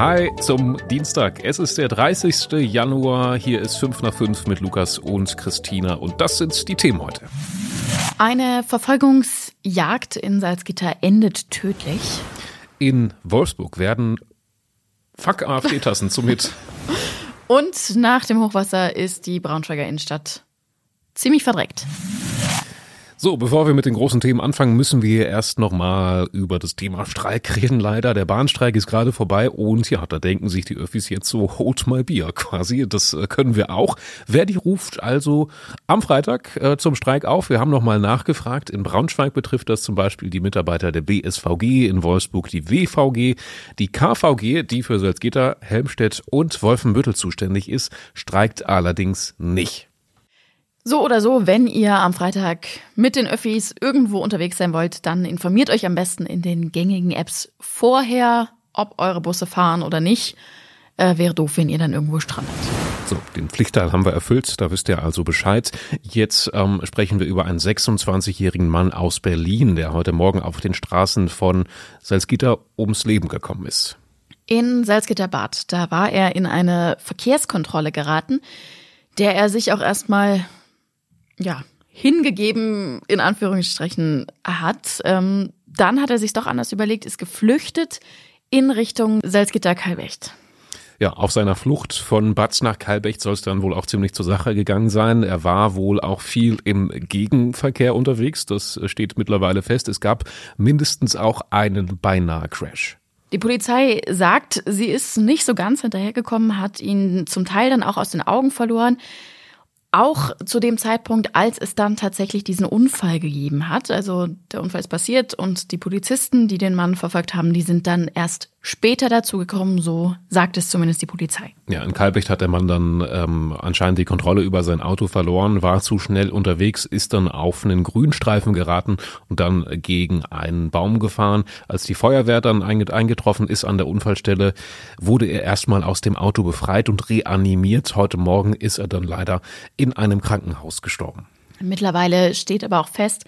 Hi zum Dienstag. Es ist der 30. Januar. Hier ist 5 nach 5 mit Lukas und Christina und das sind die Themen heute. Eine Verfolgungsjagd in Salzgitter endet tödlich. In Wolfsburg werden Fuck AfD-Tassen zum Hit. Und nach dem Hochwasser ist die Braunschweiger Innenstadt ziemlich verdreckt. So, bevor wir mit den großen Themen anfangen, müssen wir erst nochmal über das Thema Streik reden. Leider, der Bahnstreik ist gerade vorbei und ja, da denken sich die Öffis jetzt so, hold my beer quasi. Das äh, können wir auch. Verdi ruft also am Freitag äh, zum Streik auf. Wir haben nochmal nachgefragt. In Braunschweig betrifft das zum Beispiel die Mitarbeiter der BSVG, in Wolfsburg die WVG, die KVG, die für Salzgitter, Helmstedt und Wolfenbüttel zuständig ist, streikt allerdings nicht. So oder so, wenn ihr am Freitag mit den Öffis irgendwo unterwegs sein wollt, dann informiert euch am besten in den gängigen Apps vorher, ob eure Busse fahren oder nicht. Äh, wäre doof, wenn ihr dann irgendwo strandet. So, den Pflichtteil haben wir erfüllt, da wisst ihr also Bescheid. Jetzt ähm, sprechen wir über einen 26-jährigen Mann aus Berlin, der heute Morgen auf den Straßen von Salzgitter ums Leben gekommen ist. In Salzgitterbad, da war er in eine Verkehrskontrolle geraten, der er sich auch erstmal ja, hingegeben, in Anführungsstrichen, hat. Ähm, dann hat er sich doch anders überlegt, ist geflüchtet in Richtung Salzgitter-Kalbecht. Ja, auf seiner Flucht von Batz nach Kalbecht soll es dann wohl auch ziemlich zur Sache gegangen sein. Er war wohl auch viel im Gegenverkehr unterwegs. Das steht mittlerweile fest. Es gab mindestens auch einen beinahe Crash. Die Polizei sagt, sie ist nicht so ganz hinterhergekommen, hat ihn zum Teil dann auch aus den Augen verloren. Auch zu dem Zeitpunkt, als es dann tatsächlich diesen Unfall gegeben hat. Also der Unfall ist passiert und die Polizisten, die den Mann verfolgt haben, die sind dann erst später dazu gekommen, so sagt es zumindest die Polizei. Ja, in Kalbecht hat der Mann dann ähm, anscheinend die Kontrolle über sein Auto verloren, war zu schnell unterwegs, ist dann auf einen Grünstreifen geraten und dann gegen einen Baum gefahren. Als die Feuerwehr dann eingetroffen ist an der Unfallstelle, wurde er erstmal aus dem Auto befreit und reanimiert. Heute Morgen ist er dann leider in einem Krankenhaus gestorben. Mittlerweile steht aber auch fest,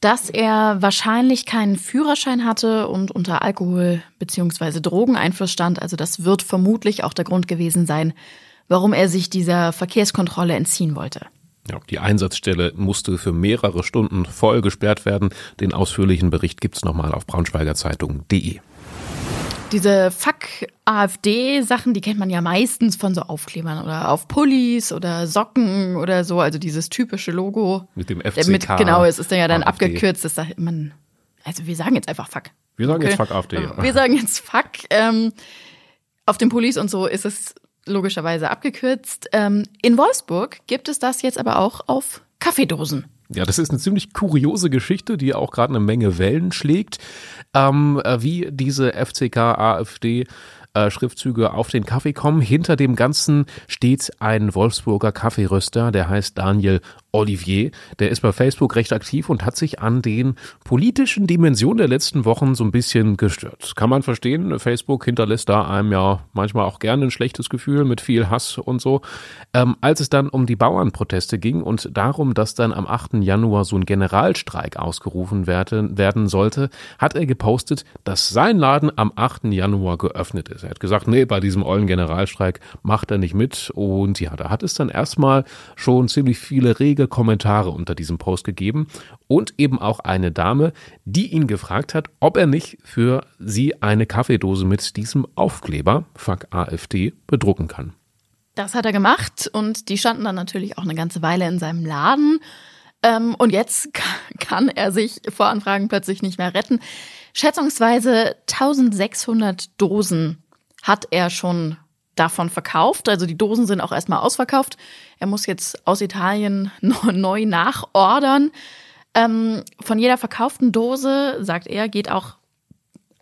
dass er wahrscheinlich keinen Führerschein hatte und unter Alkohol- bzw. Drogeneinfluss stand. Also das wird vermutlich auch der Grund gewesen sein, warum er sich dieser Verkehrskontrolle entziehen wollte. Ja, die Einsatzstelle musste für mehrere Stunden voll gesperrt werden. Den ausführlichen Bericht gibt's nochmal auf braunschweigerzeitung.de. Diese Fuck-AfD-Sachen, die kennt man ja meistens von so Aufklebern oder auf Pullis oder Socken oder so, also dieses typische Logo. Mit dem FCK. Mit, genau, es ist dann ja dann AfD. abgekürzt. Das sagt man, also wir sagen jetzt einfach Fuck. Wir sagen okay. jetzt Fuck AfD. Ja. Wir sagen jetzt Fuck. Ähm, auf den Pullis und so ist es logischerweise abgekürzt. Ähm, in Wolfsburg gibt es das jetzt aber auch auf Kaffeedosen. Ja, das ist eine ziemlich kuriose Geschichte, die auch gerade eine Menge Wellen schlägt, ähm, äh, wie diese FCK AfD äh, Schriftzüge auf den Kaffee kommen. Hinter dem Ganzen steht ein Wolfsburger Kaffeeröster, der heißt Daniel Olivier. Der ist bei Facebook recht aktiv und hat sich an den politischen Dimensionen der letzten Wochen so ein bisschen gestört. Kann man verstehen. Facebook hinterlässt da einem ja manchmal auch gerne ein schlechtes Gefühl mit viel Hass und so. Ähm, als es dann um die Bauernproteste ging und darum, dass dann am 8. Januar so ein Generalstreik ausgerufen werden, werden sollte, hat er gepostet, dass sein Laden am 8. Januar geöffnet ist. Er hat gesagt, nee, bei diesem ollen Generalstreik macht er nicht mit. Und ja, da hat es dann erstmal schon ziemlich viele rege Kommentare unter diesem Post gegeben und eben auch eine Dame, die ihn gefragt hat, ob er nicht für sie eine Kaffeedose mit diesem Aufkleber, Fuck AfD, bedrucken kann. Das hat er gemacht und die standen dann natürlich auch eine ganze Weile in seinem Laden. Ähm, und jetzt kann er sich vor Anfragen plötzlich nicht mehr retten. Schätzungsweise 1600 Dosen hat er schon davon verkauft. Also die Dosen sind auch erstmal ausverkauft. Er muss jetzt aus Italien neu nachordern. Ähm, von jeder verkauften Dose, sagt er, geht auch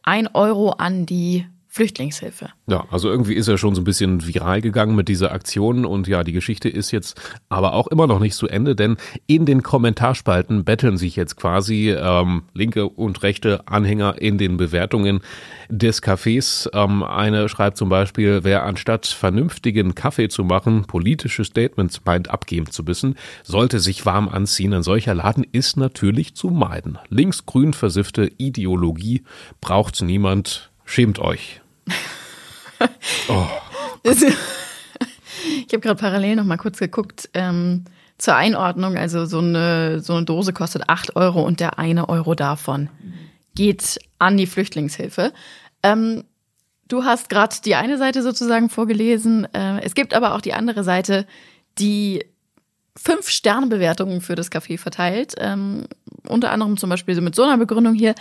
ein Euro an die Flüchtlingshilfe. Ja, also irgendwie ist er schon so ein bisschen viral gegangen mit dieser Aktion und ja, die Geschichte ist jetzt aber auch immer noch nicht zu Ende, denn in den Kommentarspalten betteln sich jetzt quasi ähm, linke und rechte Anhänger in den Bewertungen des Cafés. Ähm, eine schreibt zum Beispiel, wer anstatt vernünftigen Kaffee zu machen, politische Statements meint abgeben zu müssen, sollte sich warm anziehen. Ein solcher Laden ist natürlich zu meiden. Linksgrün versiffte Ideologie braucht niemand. Schämt euch. oh. ich habe gerade parallel noch mal kurz geguckt. Ähm, zur Einordnung, also so eine, so eine Dose kostet 8 Euro und der eine Euro davon geht an die Flüchtlingshilfe. Ähm, du hast gerade die eine Seite sozusagen vorgelesen. Äh, es gibt aber auch die andere Seite, die fünf Sterne-Bewertungen für das Café verteilt. Ähm, unter anderem zum Beispiel mit so einer Begründung hier.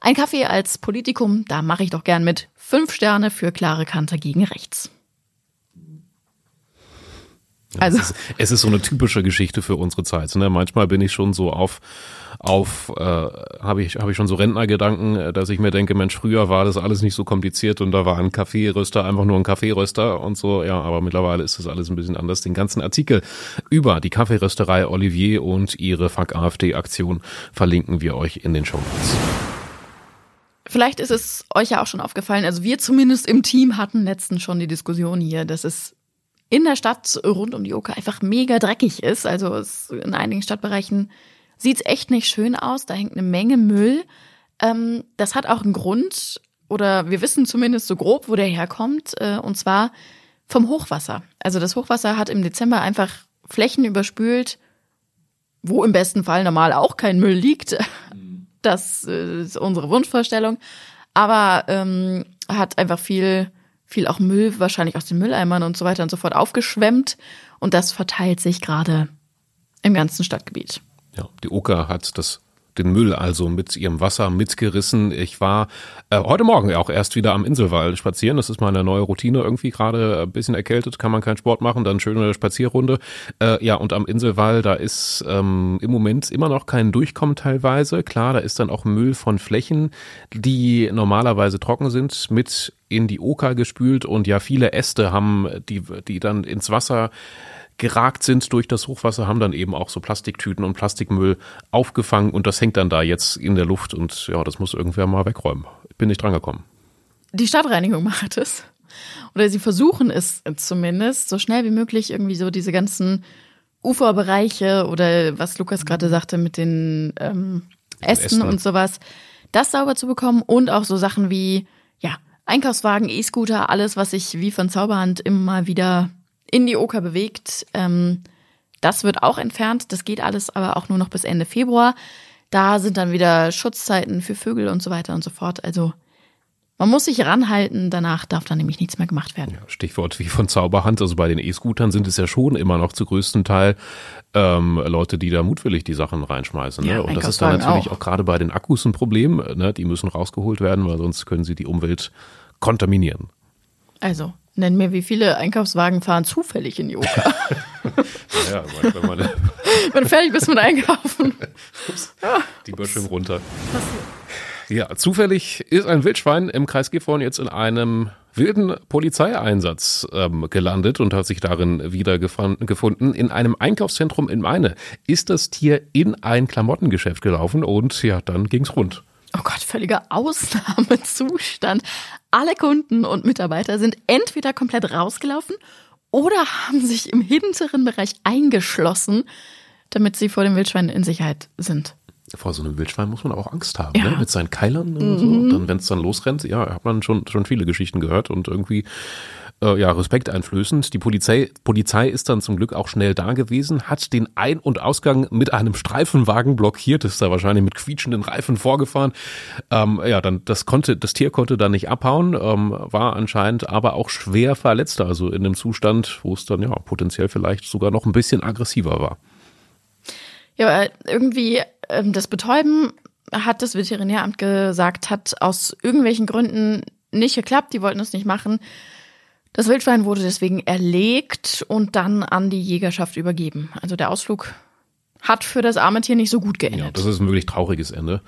Ein Kaffee als Politikum, da mache ich doch gern mit. Fünf Sterne für klare Kante gegen rechts. Also es ist, es ist, so eine typische Geschichte für unsere Zeit. Ne? Manchmal bin ich schon so auf auf äh, habe ich habe ich schon so Rentnergedanken, dass ich mir denke, Mensch, früher war das alles nicht so kompliziert und da war ein Kaffeeröster einfach nur ein Kaffeeröster und so. Ja, aber mittlerweile ist das alles ein bisschen anders. Den ganzen Artikel über die Kaffeerösterei Olivier und ihre Fuck AfD Aktion verlinken wir euch in den Show Notes. Vielleicht ist es euch ja auch schon aufgefallen, also wir zumindest im Team hatten letztens schon die Diskussion hier, dass es in der Stadt rund um die Oker einfach mega dreckig ist. Also es in einigen Stadtbereichen sieht's echt nicht schön aus. Da hängt eine Menge Müll. Ähm, das hat auch einen Grund, oder wir wissen zumindest so grob, wo der herkommt, äh, und zwar vom Hochwasser. Also das Hochwasser hat im Dezember einfach Flächen überspült, wo im besten Fall normal auch kein Müll liegt. Das äh, ist unsere Wunschvorstellung. Aber ähm, hat einfach viel, viel auch Müll, wahrscheinlich aus den Mülleimern und so weiter und so fort aufgeschwemmt. Und das verteilt sich gerade im ganzen Stadtgebiet. Ja, die Oka hat das den Müll also mit ihrem Wasser mitgerissen. Ich war äh, heute Morgen auch erst wieder am Inselwall spazieren. Das ist meine neue Routine. Irgendwie gerade ein bisschen erkältet, kann man keinen Sport machen, dann schöne Spazierrunde. Äh, ja, und am Inselwall, da ist ähm, im Moment immer noch kein Durchkommen teilweise. Klar, da ist dann auch Müll von Flächen, die normalerweise trocken sind, mit in die Oka gespült und ja, viele Äste haben, die, die dann ins Wasser geragt sind durch das Hochwasser, haben dann eben auch so Plastiktüten und Plastikmüll aufgefangen und das hängt dann da jetzt in der Luft und ja, das muss irgendwer mal wegräumen. Bin nicht drangekommen. Die Stadtreinigung macht es. Oder sie versuchen es zumindest, so schnell wie möglich irgendwie so diese ganzen Uferbereiche oder was Lukas gerade sagte mit den ähm, Ästen, Ästen und sowas, das sauber zu bekommen und auch so Sachen wie, ja, Einkaufswagen, E-Scooter, alles, was sich wie von Zauberhand immer wieder in die Oker bewegt. Ähm, das wird auch entfernt. Das geht alles aber auch nur noch bis Ende Februar. Da sind dann wieder Schutzzeiten für Vögel und so weiter und so fort. Also man muss sich ranhalten, danach darf dann nämlich nichts mehr gemacht werden. Ja, Stichwort wie von Zauberhand, also bei den E-Scootern sind es ja schon immer noch zu größten Teil ähm, Leute, die da mutwillig die Sachen reinschmeißen. Ne? Ja, und das ist dann natürlich auch. auch gerade bei den Akkus ein Problem. Ne? Die müssen rausgeholt werden, weil sonst können sie die Umwelt kontaminieren. Also Nenn mir, wie viele Einkaufswagen fahren zufällig in die Oka. ja, wenn man. wenn du fertig bist mit Einkaufen. Ups. Die Böschung runter. Ja, zufällig ist ein Wildschwein im Kreis Gifhorn jetzt in einem wilden Polizeieinsatz ähm, gelandet und hat sich darin wiedergefunden. In einem Einkaufszentrum in Meine ist das Tier in ein Klamottengeschäft gelaufen und ja, dann ging's rund. Oh Gott, völliger Ausnahmezustand. Alle Kunden und Mitarbeiter sind entweder komplett rausgelaufen oder haben sich im hinteren Bereich eingeschlossen, damit sie vor dem Wildschwein in Sicherheit sind. Vor so einem Wildschwein muss man auch Angst haben, ja. ne? mit seinen Keilern und so. Und dann, wenn es dann losrennt, ja, hat man schon, schon viele Geschichten gehört und irgendwie äh, ja, respekteinflößend. Die Polizei, Polizei ist dann zum Glück auch schnell da gewesen, hat den Ein- und Ausgang mit einem Streifenwagen blockiert, ist da wahrscheinlich mit quietschenden Reifen vorgefahren. Ähm, ja, dann das konnte, das Tier konnte dann nicht abhauen, ähm, war anscheinend aber auch schwer verletzt, also in einem Zustand, wo es dann ja potenziell vielleicht sogar noch ein bisschen aggressiver war. Ja, irgendwie ähm, das Betäuben hat das Veterinäramt gesagt, hat aus irgendwelchen Gründen nicht geklappt. Die wollten es nicht machen. Das Wildschwein wurde deswegen erlegt und dann an die Jägerschaft übergeben. Also der Ausflug hat für das arme Tier nicht so gut geendet. Ja, das ist ein wirklich trauriges Ende.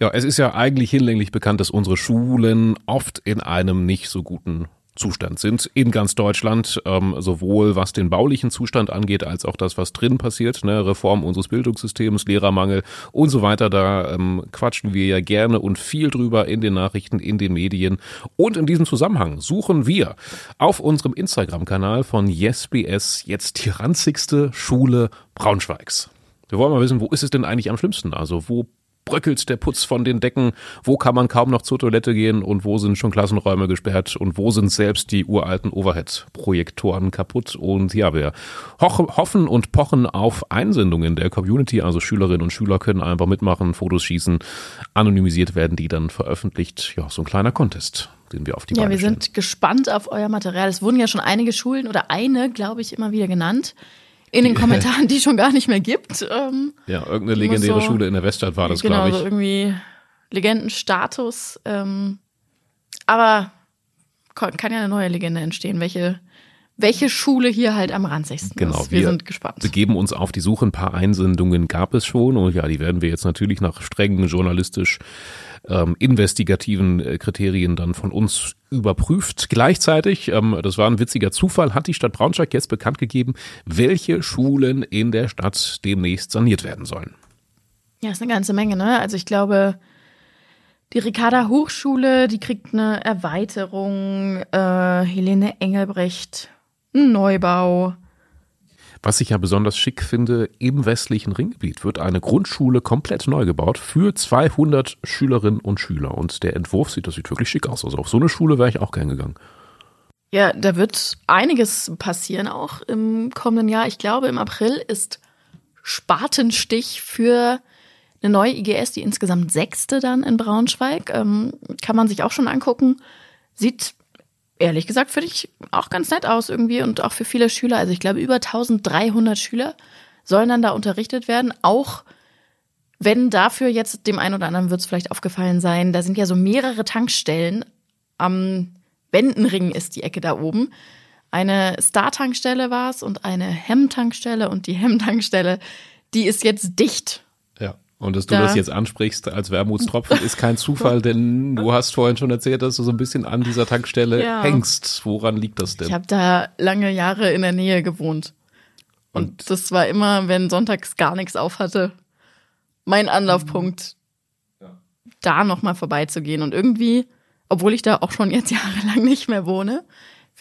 Ja, es ist ja eigentlich hinlänglich bekannt, dass unsere Schulen oft in einem nicht so guten Zustand sind in ganz Deutschland, ähm, sowohl was den baulichen Zustand angeht, als auch das, was drin passiert, ne, Reform unseres Bildungssystems, Lehrermangel und so weiter. Da ähm, quatschen wir ja gerne und viel drüber in den Nachrichten, in den Medien. Und in diesem Zusammenhang suchen wir auf unserem Instagram-Kanal von YesBS jetzt die ranzigste Schule Braunschweigs. Wir wollen mal wissen, wo ist es denn eigentlich am schlimmsten? Also wo bröckelt der Putz von den Decken, wo kann man kaum noch zur Toilette gehen und wo sind schon Klassenräume gesperrt und wo sind selbst die uralten Overhead-Projektoren kaputt. Und ja, wir ho hoffen und pochen auf Einsendungen der Community, also Schülerinnen und Schüler können einfach mitmachen, Fotos schießen, anonymisiert werden die dann veröffentlicht. Ja, so ein kleiner Contest den wir auf die Ja, Beine wir stellen. sind gespannt auf euer Material. Es wurden ja schon einige Schulen oder eine, glaube ich, immer wieder genannt. In den Kommentaren, die schon gar nicht mehr gibt. Ähm, Ja, irgendeine legendäre so- Schule in der Weststadt war das, genau, glaube ich. so irgendwie Legendenstatus. Ähm, aber kann ja eine neue Legende entstehen, welche, welche Schule hier halt am ranzigsten Genau, ist. Wir, wir sind gespannt. begeben uns auf die Suche. Ein paar Einsendungen gab es schon und ja, die werden wir jetzt natürlich nach strengen journalistisch ähm, investigativen äh, Kriterien dann von uns überprüft. Gleichzeitig, ähm, das war ein witziger Zufall, hat die Stadt Braunschweig jetzt bekannt gegeben, welche Schulen in der Stadt demnächst saniert werden sollen. Ja, ist eine ganze Menge, ne? Also ich glaube, die Ricarda Hochschule, die kriegt eine Erweiterung, äh, Helene Engelbrecht, ein Neubau. Was ich ja besonders schick finde, im westlichen Ringgebiet wird eine Grundschule komplett neu gebaut für 200 Schülerinnen und Schüler. Und der Entwurf sieht, das sieht wirklich schick aus. Also auf so eine Schule wäre ich auch gern gegangen. Ja, da wird einiges passieren auch im kommenden Jahr. Ich glaube, im April ist Spatenstich für eine neue IGS, die insgesamt sechste dann in Braunschweig. Ähm, kann man sich auch schon angucken. Sieht ehrlich gesagt, finde ich auch ganz nett aus irgendwie und auch für viele Schüler. Also ich glaube, über 1300 Schüler sollen dann da unterrichtet werden. Auch wenn dafür jetzt dem einen oder anderen wird es vielleicht aufgefallen sein, da sind ja so mehrere Tankstellen am Wendenring ist die Ecke da oben. Eine Star-Tankstelle war es und eine Hemm-Tankstelle und die Hemm-Tankstelle, die ist jetzt dicht. Ja. Und dass du Da- das jetzt ansprichst als Wermutstropfen, ist kein Zufall, denn du hast vorhin schon erzählt, dass du so ein bisschen an dieser Tankstelle Ja. hängst. Woran liegt das denn? Ich habe da lange Jahre in der Nähe gewohnt. Und, das war immer, wenn sonntags gar nichts auf hatte, mein Anlaufpunkt, da nochmal vorbeizugehen. Und irgendwie, obwohl ich da auch schon jetzt jahrelang nicht mehr wohne,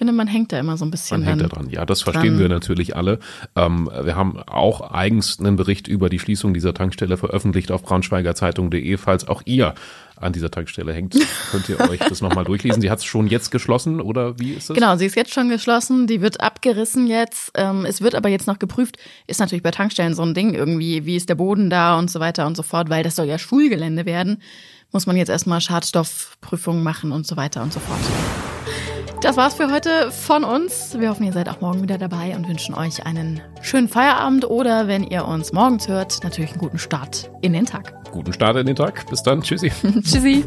finde man hängt da immer so ein bisschen Man hängt da dran. Ja, das verstehen dran. wir natürlich alle. Ähm, wir haben auch eigens einen Bericht über die Schließung dieser Tankstelle veröffentlicht auf braunschweigerzeitung.de. Falls auch ihr an dieser Tankstelle hängt, könnt ihr euch das nochmal durchlesen. Sie hat es schon jetzt geschlossen oder wie ist das? Genau, sie ist jetzt schon geschlossen, die wird abgerissen jetzt. Ähm, es wird aber jetzt noch geprüft, ist natürlich bei Tankstellen so ein Ding irgendwie, wie ist der Boden da und so weiter und so fort, weil das soll ja Schulgelände werden, muss man jetzt erstmal Schadstoffprüfungen machen und so weiter und so fort. Das war's für heute von uns. Wir hoffen, ihr seid auch morgen wieder dabei und wünschen euch einen schönen Feierabend oder wenn ihr uns morgens hört, natürlich einen guten Start in den Tag. Guten Start in den Tag. Bis dann. Tschüssi. Tschüssi.